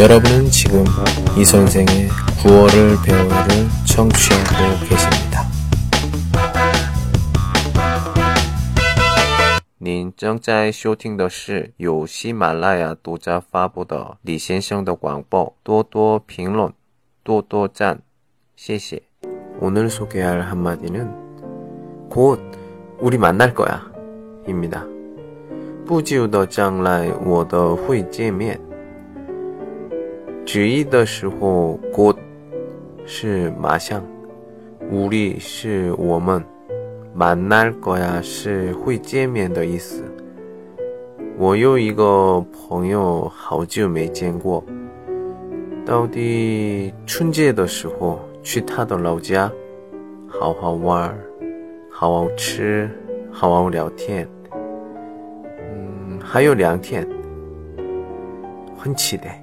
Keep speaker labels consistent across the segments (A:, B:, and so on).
A: 여러분은 지금 이 선생의 구월을 배우를 청취하고 계십니다. 您正在收听的是由喜马拉雅独家发布的李先生的广播。多多评论，多多赞，谢谢。 오늘 소개할 한마디는 곧 우리 만날 거야 입니다. 不久的将来我的会见面。 直译的时候，곧是马上，우리是我们，만날거야是会见面的意思。我有一个朋友好久没见过，到底春节的时候去他的老家，好好玩，好好吃，好好聊天。嗯，还有两天，很期待。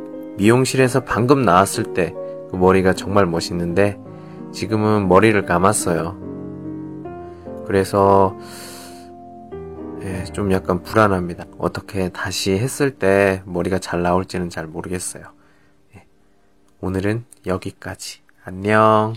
A: 미용실에서 방금 나왔을 때 그 머리가 정말 멋있는데 지금은 머리를 감았어요. 그래서 예, 좀 약간 불안합니다. 어떻게 다시 했을 때 머리가 잘 나올지는 잘 모르겠어요. 예, 오늘은 여기까지. 안녕.